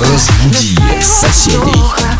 Разбуди соседей.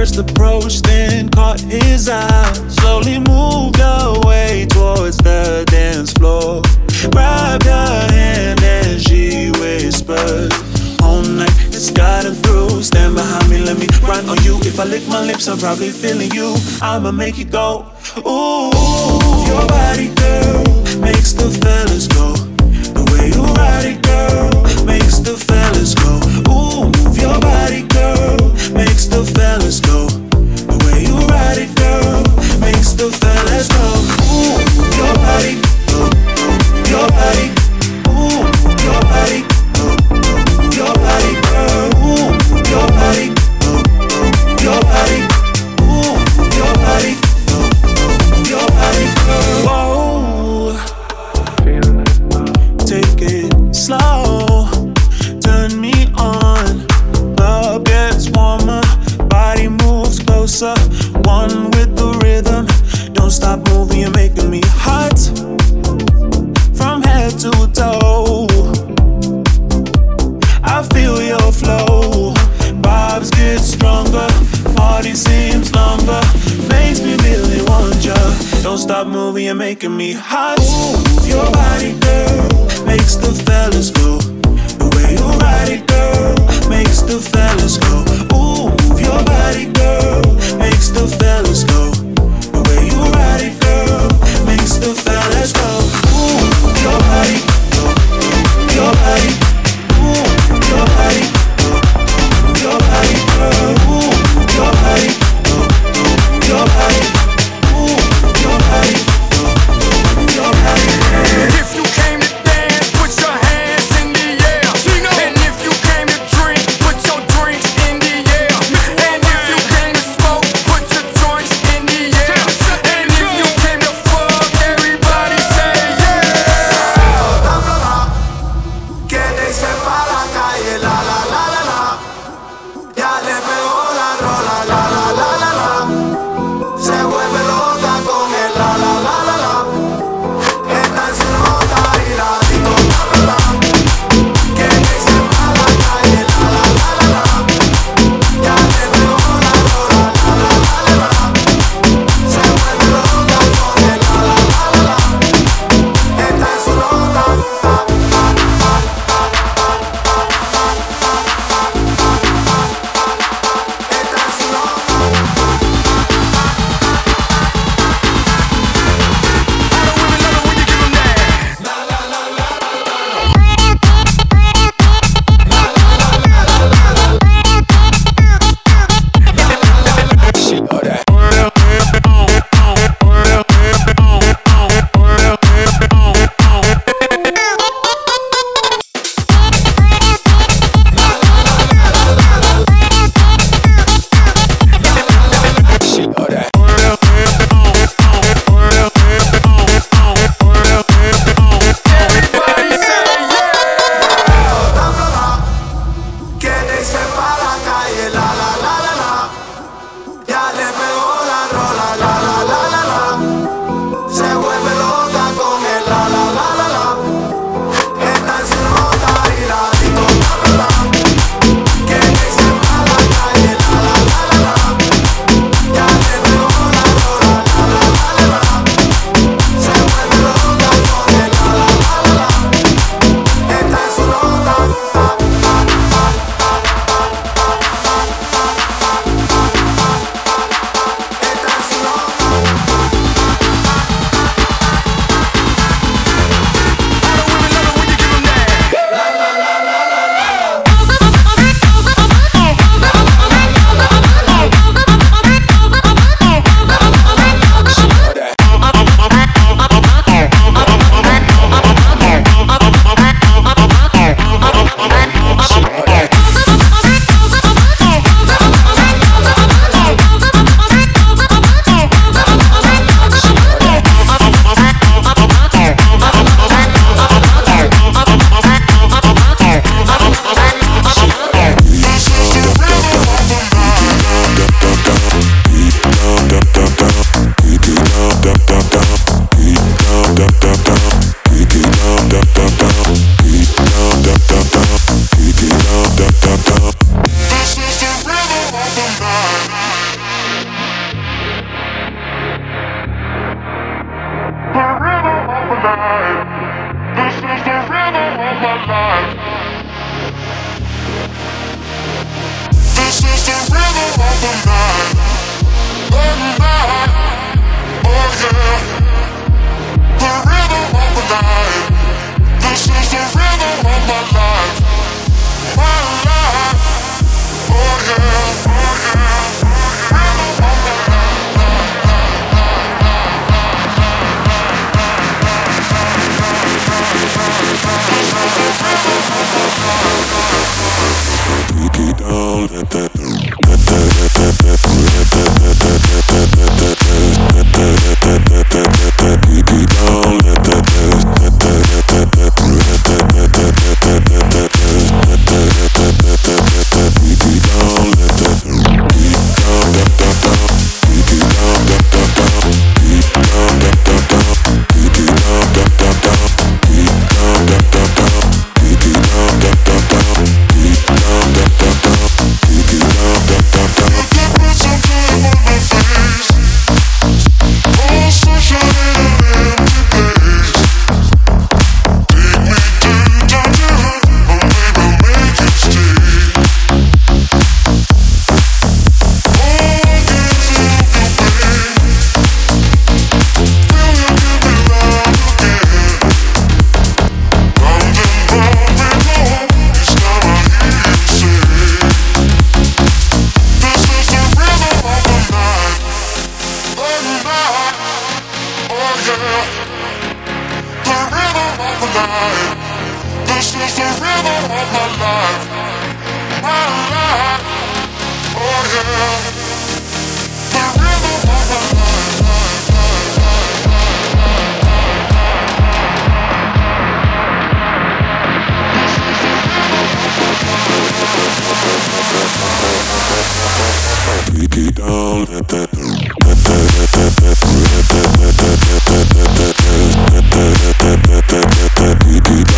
First approach, then caught his eye. Slowly moved away towards the dance floor. Grabbed her hand and she whispered, All night, it's gotten through. Stand behind me, let me run on you. If I lick my lips, I'm probably feeling you. I'ma make it go. Ooh, your body, girl, makes the fellas go. The way you ride it, girl, flow. Vibes get stronger, party seems longer. Makes me really want ya. Don't stop moving, you're making me hot. Move your body, girl, makes the fellas go. The way you ride it, girl, makes the fellas go. Ooh, your body, girl, my life, my life, oh yeah.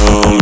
Smoke